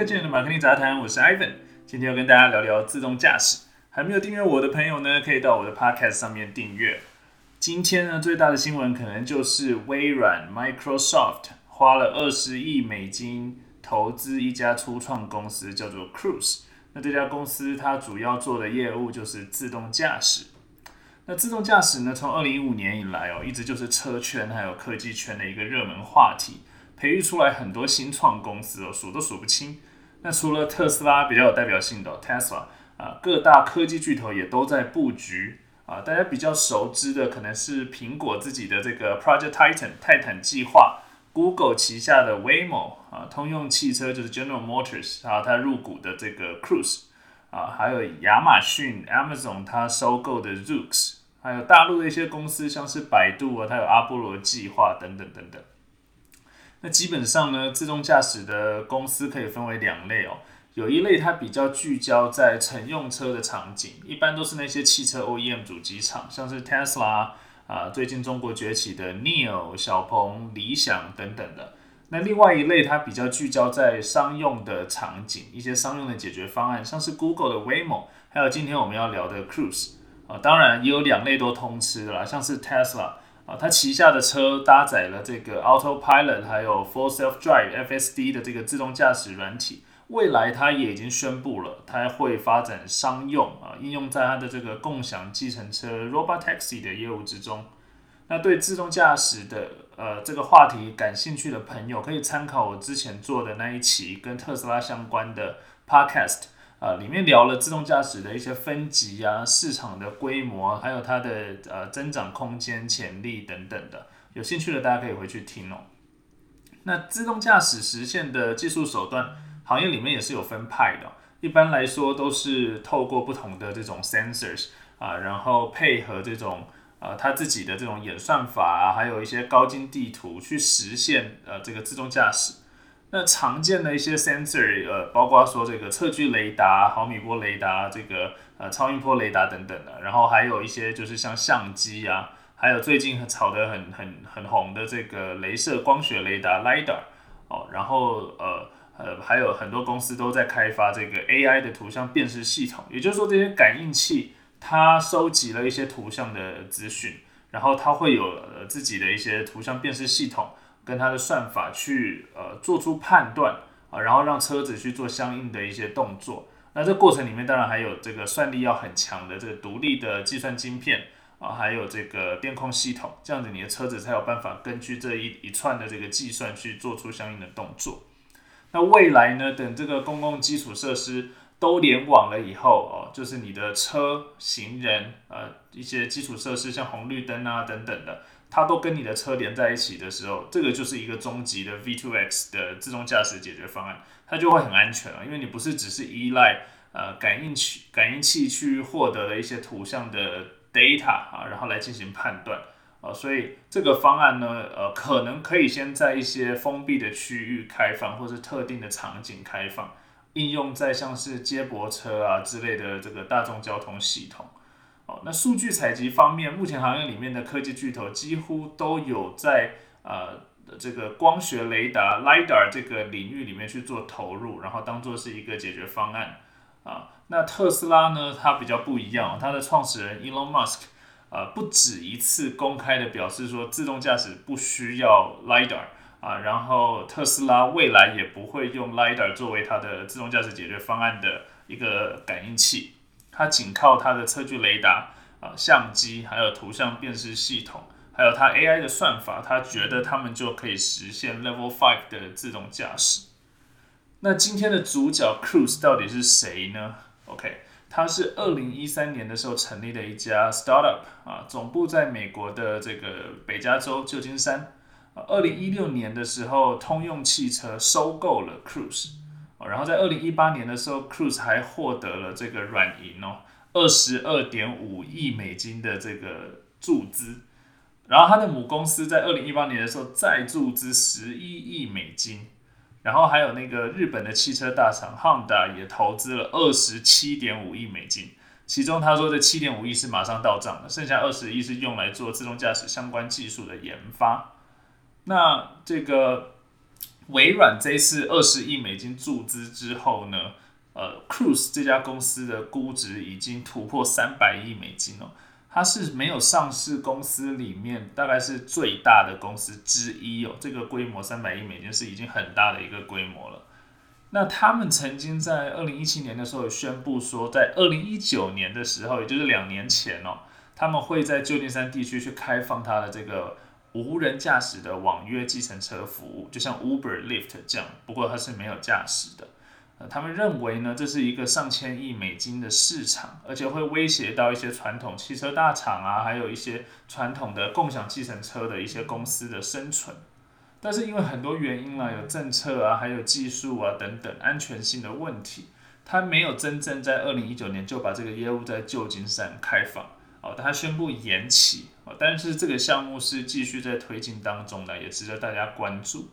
个健人的马克尼杂谈，我是 Ivan，今天要跟大家聊聊自动驾驶。还没有订阅我的朋友呢，可以到我的 Podcast 上面订阅。今天呢，最大的新闻可能就是微软 Microsoft 花了二十亿美金投资一家初创公司，叫做 Cruise。那这家公司它主要做的业务就是自动驾驶。那自动驾驶呢，从二零一五年以来哦，一直就是车圈还有科技圈的一个热门话题。培育出来很多新创公司哦，数都数不清。那除了特斯拉比较有代表性的 Tesla 啊，各大科技巨头也都在布局啊。大家比较熟知的可能是苹果自己的这个 Project Titan 泰坦计划，Google 旗下的 Waymo 啊，通用汽车就是 General Motors 啊，它入股的这个 Cruise 啊，还有亚马逊 Amazon 它收购的 Zoox，还有大陆的一些公司像是百度啊，它有阿波罗计划等等等等。那基本上呢，自动驾驶的公司可以分为两类哦。有一类它比较聚焦在乘用车的场景，一般都是那些汽车 OEM 主机厂，像是 Tesla 啊，最近中国崛起的 Neo、小鹏、理想等等的。那另外一类它比较聚焦在商用的场景，一些商用的解决方案，像是 Google 的 Waymo，还有今天我们要聊的 Cruise 啊。当然也有两类都通吃的啦，像是 Tesla。啊，它旗下的车搭载了这个 Autopilot，还有 Full Self Drive FSD 的这个自动驾驶软体。未来它也已经宣布了，它会发展商用啊，应用在它的这个共享计程车 Robotaxi 的业务之中。那对自动驾驶的呃这个话题感兴趣的朋友，可以参考我之前做的那一期跟特斯拉相关的 Podcast。啊，里面聊了自动驾驶的一些分级啊，市场的规模，还有它的呃增长空间、潜力等等的。有兴趣的大家可以回去听哦。那自动驾驶实现的技术手段，行业里面也是有分派的。一般来说都是透过不同的这种 sensors 啊，然后配合这种呃它自己的这种演算法啊，还有一些高精地图去实现呃这个自动驾驶。那常见的一些 sensor，呃，包括说这个测距雷达、毫米波雷达、这个呃超音波雷达等等的，然后还有一些就是像相机啊，还有最近炒得很很很红的这个镭射光学雷达 lidar，哦，然后呃呃还有很多公司都在开发这个 AI 的图像辨识系统，也就是说这些感应器它收集了一些图像的资讯，然后它会有自己的一些图像辨识系统。跟它的算法去呃做出判断啊，然后让车子去做相应的一些动作。那这过程里面当然还有这个算力要很强的这个独立的计算晶片啊，还有这个电控系统，这样子你的车子才有办法根据这一一串的这个计算去做出相应的动作。那未来呢，等这个公共基础设施都联网了以后哦，就是你的车、行人呃一些基础设施像红绿灯啊等等的。它都跟你的车连在一起的时候，这个就是一个终极的 V2X 的自动驾驶解决方案，它就会很安全了，因为你不是只是依赖呃感应器感应器去获得了一些图像的 data 啊，然后来进行判断啊，所以这个方案呢，呃，可能可以先在一些封闭的区域开放，或是特定的场景开放，应用在像是接驳车啊之类的这个大众交通系统。那数据采集方面，目前行业里面的科技巨头几乎都有在呃这个光学雷达 （lidar） 这个领域里面去做投入，然后当做是一个解决方案啊。那特斯拉呢，它比较不一样，它的创始人 Elon Musk 呃不止一次公开的表示说，自动驾驶不需要 lidar 啊，然后特斯拉未来也不会用 lidar 作为它的自动驾驶解决方案的一个感应器。它仅靠它的测距雷达啊、相机，还有图像辨识系统，还有它 AI 的算法，它觉得他们就可以实现 Level Five 的自动驾驶。那今天的主角 Cruise 到底是谁呢？OK，它是二零一三年的时候成立的一家 startup 啊，总部在美国的这个北加州旧金山。二零一六年的时候，通用汽车收购了 Cruise。然后在二零一八年的时候，Cruise 还获得了这个软银哦，二十二点五亿美金的这个注资。然后它的母公司在二零一八年的时候再注资十一亿美金。然后还有那个日本的汽车大厂 Honda 也投资了二十七点五亿美金。其中他说的七点五亿是马上到账的，剩下二十亿是用来做自动驾驶相关技术的研发。那这个。微软这一次二十亿美金注资之后呢，呃，Cruise 这家公司的估值已经突破三百亿美金哦。它是没有上市公司里面大概是最大的公司之一哦，这个规模三百亿美金是已经很大的一个规模了。那他们曾经在二零一七年的时候宣布说，在二零一九年的时候，也就是两年前哦，他们会在旧金山地区去开放它的这个无人驾驶的网约计程车服务，就像 Uber、Lyft 这样，不过它是没有驾驶的。呃他们认为呢，这是一个上千亿美金的市场，而且会威胁到一些传统汽车大厂啊，还有一些传统的共享计程车的一些公司的生存。但是因为很多原因啦，有政策啊，还有技术啊等等安全性的问题，它没有真正在二零一九年就把这个业务在旧金山开放哦，它宣布延期哦，但是这个项目是继续在推进当中的，也值得大家关注。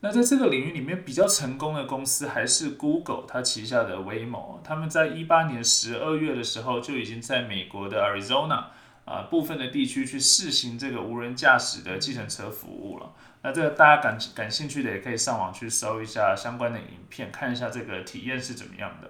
那在这个领域里面比较成功的公司还是 Google，它旗下的 Waymo，他们在一八年十二月的时候就已经在美国的 Arizona 啊部分的地区去试行这个无人驾驶的计程车服务了。那这个大家感感兴趣的也可以上网去搜一下相关的影片，看一下这个体验是怎么样的。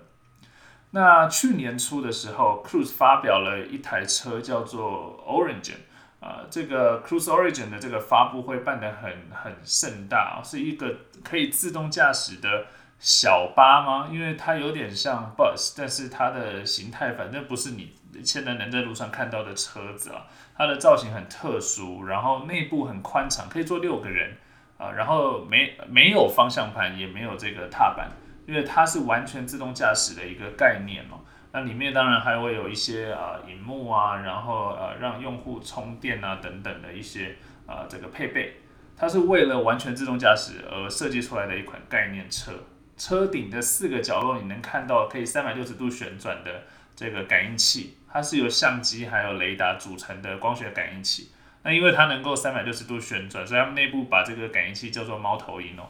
那去年初的时候，Cruise 发表了一台车叫做 Origin。啊，这个 Cruise Origin 的这个发布会办得很很盛大，是一个可以自动驾驶的小巴吗？因为它有点像 bus，但是它的形态反正不是你现在能在路上看到的车子啊。它的造型很特殊，然后内部很宽敞，可以坐六个人啊。然后没没有方向盘，也没有这个踏板，因为它是完全自动驾驶的一个概念哦。那里面当然还会有一些啊，荧幕啊，然后呃，让用户充电啊等等的一些啊这个配备，它是为了完全自动驾驶而设计出来的一款概念车。车顶的四个角落你能看到可以三百六十度旋转的这个感应器，它是由相机还有雷达组成的光学感应器。那因为它能够三百六十度旋转，所以他们内部把这个感应器叫做猫头鹰哦。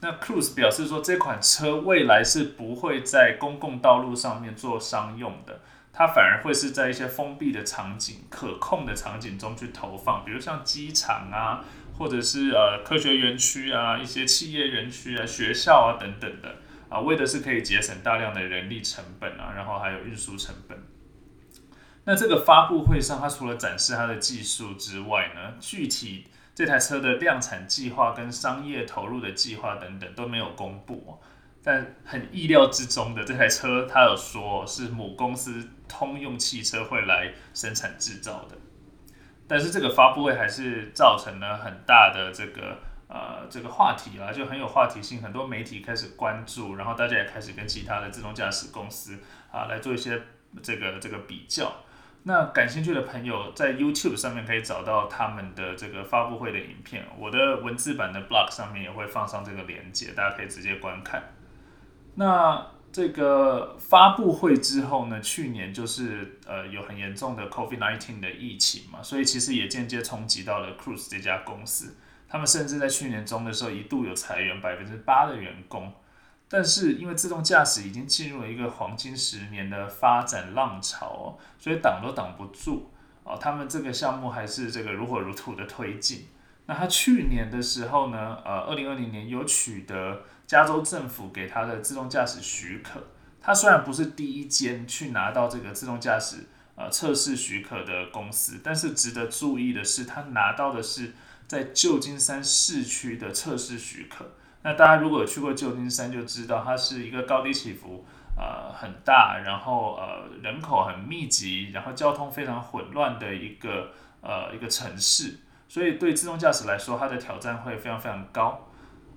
那 Cruise 表示说，这款车未来是不会在公共道路上面做商用的，它反而会是在一些封闭的场景、可控的场景中去投放，比如像机场啊，或者是呃科学园区啊、一些企业园区啊、学校啊等等的啊，为的是可以节省大量的人力成本啊，然后还有运输成本。那这个发布会上，它除了展示它的技术之外呢，具体。这台车的量产计划跟商业投入的计划等等都没有公布，但很意料之中的，这台车它有说是母公司通用汽车会来生产制造的，但是这个发布会还是造成了很大的这个呃这个话题啊，就很有话题性，很多媒体开始关注，然后大家也开始跟其他的自动驾驶公司啊来做一些这个这个比较。那感兴趣的朋友在 YouTube 上面可以找到他们的这个发布会的影片，我的文字版的 blog 上面也会放上这个链接，大家可以直接观看。那这个发布会之后呢，去年就是呃有很严重的 COVID-19 的疫情嘛，所以其实也间接冲击到了 Cruise 这家公司，他们甚至在去年中的时候一度有裁员百分之八的员工。但是因为自动驾驶已经进入了一个黄金十年的发展浪潮，所以挡都挡不住哦。他们这个项目还是这个如火如荼的推进。那他去年的时候呢，呃，二零二零年有取得加州政府给他的自动驾驶许可。他虽然不是第一间去拿到这个自动驾驶呃测试许可的公司，但是值得注意的是，他拿到的是在旧金山市区的测试许可。那大家如果去过旧金山，就知道它是一个高低起伏呃很大，然后呃人口很密集，然后交通非常混乱的一个呃一个城市，所以对自动驾驶来说，它的挑战会非常非常高。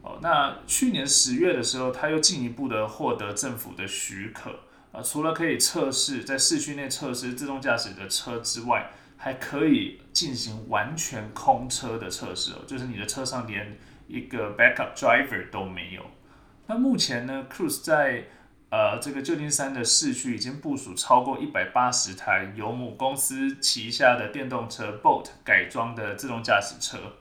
哦，那去年十月的时候，它又进一步的获得政府的许可啊，除了可以测试在市区内测试自动驾驶的车之外，还可以进行完全空车的测试哦，就是你的车上连一个 backup driver 都没有。那目前呢，Cruise 在呃这个旧金山的市区已经部署超过一百八十台由母公司旗下的电动车 Bolt 改装的自动驾驶车，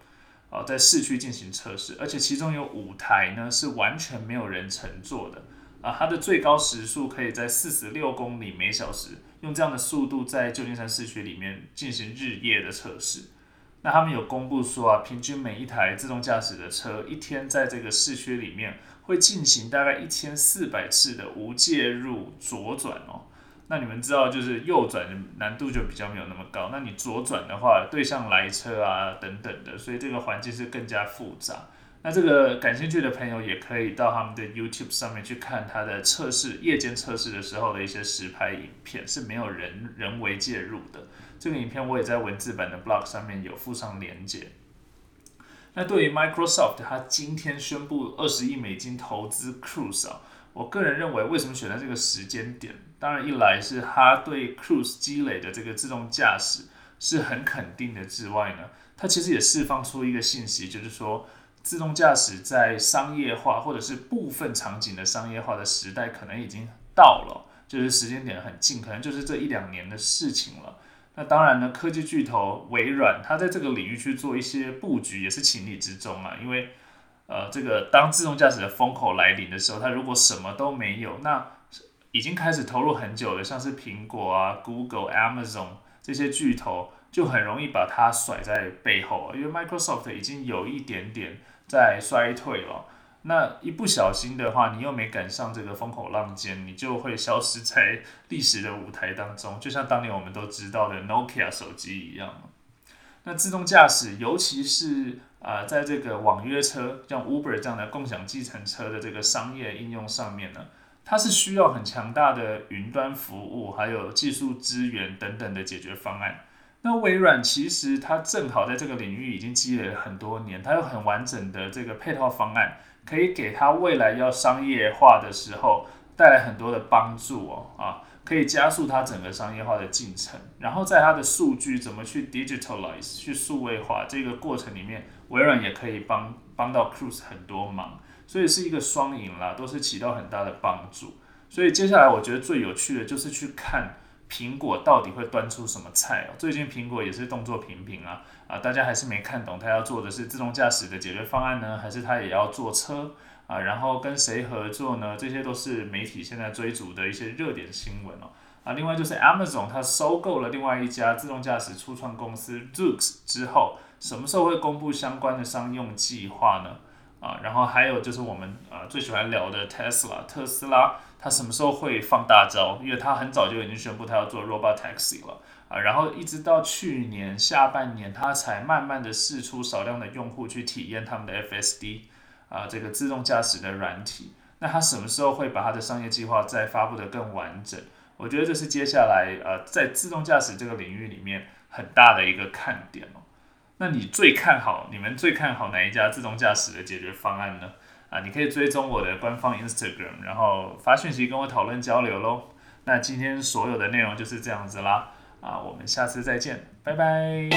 哦，在市区进行测试，而且其中有五台呢是完全没有人乘坐的啊，它的最高时速可以在四十六公里每小时，用这样的速度在旧金山市区里面进行日夜的测试。那他们有公布说啊，平均每一台自动驾驶的车一天在这个市区里面会进行大概一千四百次的无介入左转哦。那你们知道，就是右转难度就比较没有那么高。那你左转的话，对向来车啊等等的，所以这个环境是更加复杂。那这个感兴趣的朋友也可以到他们的 YouTube 上面去看它的测试夜间测试的时候的一些实拍影片，是没有人人为介入的。这个影片我也在文字版的 Blog 上面有附上连接。那对于 Microsoft，它今天宣布二十亿美金投资 Cruise 啊，我个人认为为什么选在这个时间点？当然，一来是他对 Cruise 积累的这个自动驾驶是很肯定的之外呢，它其实也释放出一个信息，就是说自动驾驶在商业化或者是部分场景的商业化的时代可能已经到了，就是时间点很近，可能就是这一两年的事情了。那当然呢，科技巨头微软，它在这个领域去做一些布局也是情理之中啊，因为呃，这个当自动驾驶的风口来临的时候，它如果什么都没有，那已经开始投入很久的，像是苹果啊、Google、Amazon 这些巨头，就很容易把它甩在背后，因为 Microsoft 已经有一点点在衰退了。那一不小心的话，你又没赶上这个风口浪尖，你就会消失在历史的舞台当中，就像当年我们都知道的 Nokia 手机一样。那自动驾驶，尤其是啊，在这个网约车，像 Uber 这样的共享计程车的这个商业应用上面呢？它是需要很强大的云端服务，还有技术资源等等的解决方案。那微软其实它正好在这个领域已经积累了很多年，它有很完整的这个配套方案，可以给它未来要商业化的时候带来很多的帮助哦啊，可以加速它整个商业化的进程。然后在它的数据怎么去 digitalize 去数位化这个过程里面，微软也可以帮帮到 Cruise 很多忙。所以是一个双赢啦，都是起到很大的帮助。所以接下来我觉得最有趣的就是去看苹果到底会端出什么菜哦。最近苹果也是动作频频啊啊，大家还是没看懂它要做的是自动驾驶的解决方案呢，还是它也要做车啊？然后跟谁合作呢？这些都是媒体现在追逐的一些热点新闻哦。啊，另外就是 Amazon 它收购了另外一家自动驾驶初创公司 Zoox 之后，什么时候会公布相关的商用计划呢？啊，然后还有就是我们啊最喜欢聊的 Tesla 特斯拉，它什么时候会放大招？因为它很早就已经宣布它要做 Robot Taxi 了啊，然后一直到去年下半年，它才慢慢的试出少量的用户去体验他们的 FSD 啊这个自动驾驶的软体。那它什么时候会把它的商业计划再发布的更完整？我觉得这是接下来呃在自动驾驶这个领域里面很大的一个看点哦。那你最看好你们最看好哪一家自动驾驶的解决方案呢？啊，你可以追踪我的官方 Instagram，然后发讯息跟我讨论交流喽。那今天所有的内容就是这样子啦，啊，我们下次再见，拜拜。